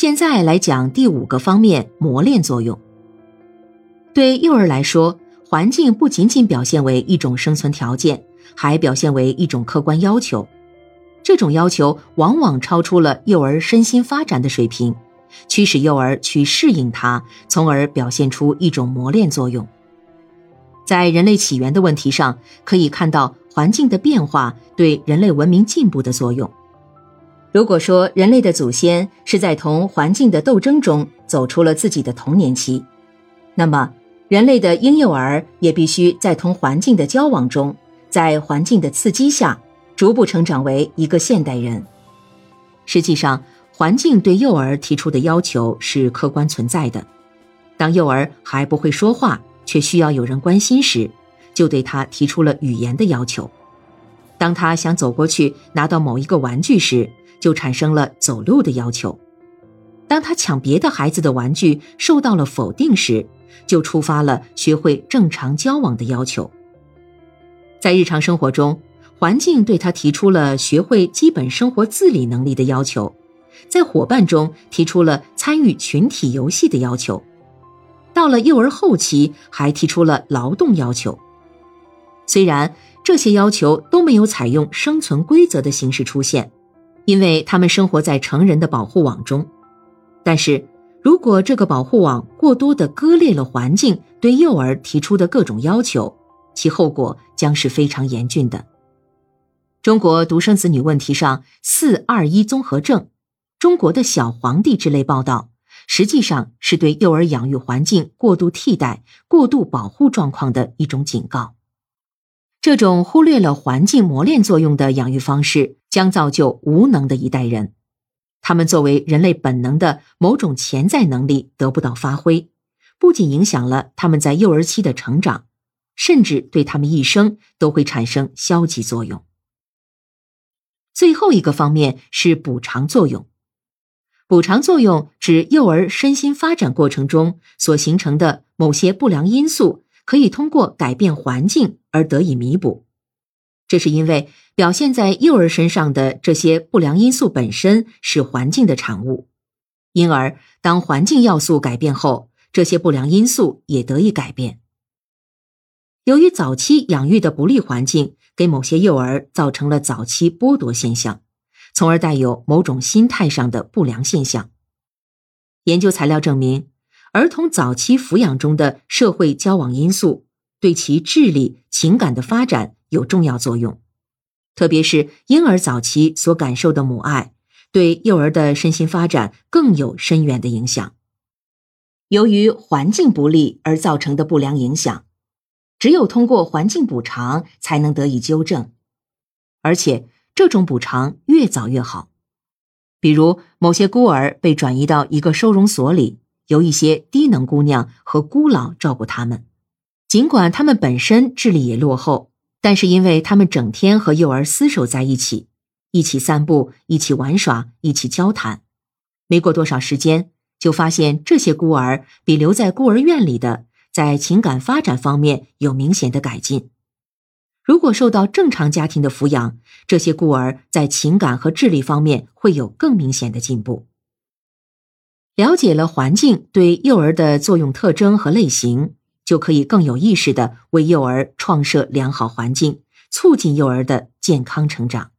现在来讲第五个方面，磨练作用。对幼儿来说，环境不仅仅表现为一种生存条件，还表现为一种客观要求。这种要求往往超出了幼儿身心发展的水平，驱使幼儿去适应它，从而表现出一种磨练作用。在人类起源的问题上，可以看到环境的变化对人类文明进步的作用。如果说人类的祖先是在同环境的斗争中走出了自己的童年期，那么人类的婴幼儿也必须在同环境的交往中，在环境的刺激下，逐步成长为一个现代人。实际上，环境对幼儿提出的要求是客观存在的。当幼儿还不会说话，却需要有人关心时，就对他提出了语言的要求；当他想走过去拿到某一个玩具时，就产生了走路的要求。当他抢别的孩子的玩具受到了否定时，就触发了学会正常交往的要求。在日常生活中，环境对他提出了学会基本生活自理能力的要求，在伙伴中提出了参与群体游戏的要求，到了幼儿后期还提出了劳动要求。虽然这些要求都没有采用生存规则的形式出现。因为他们生活在成人的保护网中，但是如果这个保护网过多的割裂了环境对幼儿提出的各种要求，其后果将是非常严峻的。中国独生子女问题上“四二一”综合症，中国的小皇帝之类报道，实际上是对幼儿养育环境过度替代、过度保护状况的一种警告。这种忽略了环境磨练作用的养育方式。将造就无能的一代人，他们作为人类本能的某种潜在能力得不到发挥，不仅影响了他们在幼儿期的成长，甚至对他们一生都会产生消极作用。最后一个方面是补偿作用，补偿作用指幼儿身心发展过程中所形成的某些不良因素，可以通过改变环境而得以弥补。这是因为表现在幼儿身上的这些不良因素本身是环境的产物，因而当环境要素改变后，这些不良因素也得以改变。由于早期养育的不利环境给某些幼儿造成了早期剥夺现象，从而带有某种心态上的不良现象。研究材料证明，儿童早期抚养中的社会交往因素对其智力、情感的发展。有重要作用，特别是婴儿早期所感受的母爱，对幼儿的身心发展更有深远的影响。由于环境不利而造成的不良影响，只有通过环境补偿才能得以纠正，而且这种补偿越早越好。比如，某些孤儿被转移到一个收容所里，由一些低能姑娘和孤老照顾他们，尽管他们本身智力也落后。但是，因为他们整天和幼儿厮守在一起，一起散步，一起玩耍，一起交谈，没过多少时间，就发现这些孤儿比留在孤儿院里的在情感发展方面有明显的改进。如果受到正常家庭的抚养，这些孤儿在情感和智力方面会有更明显的进步。了解了环境对幼儿的作用特征和类型。就可以更有意识的为幼儿创设良好环境，促进幼儿的健康成长。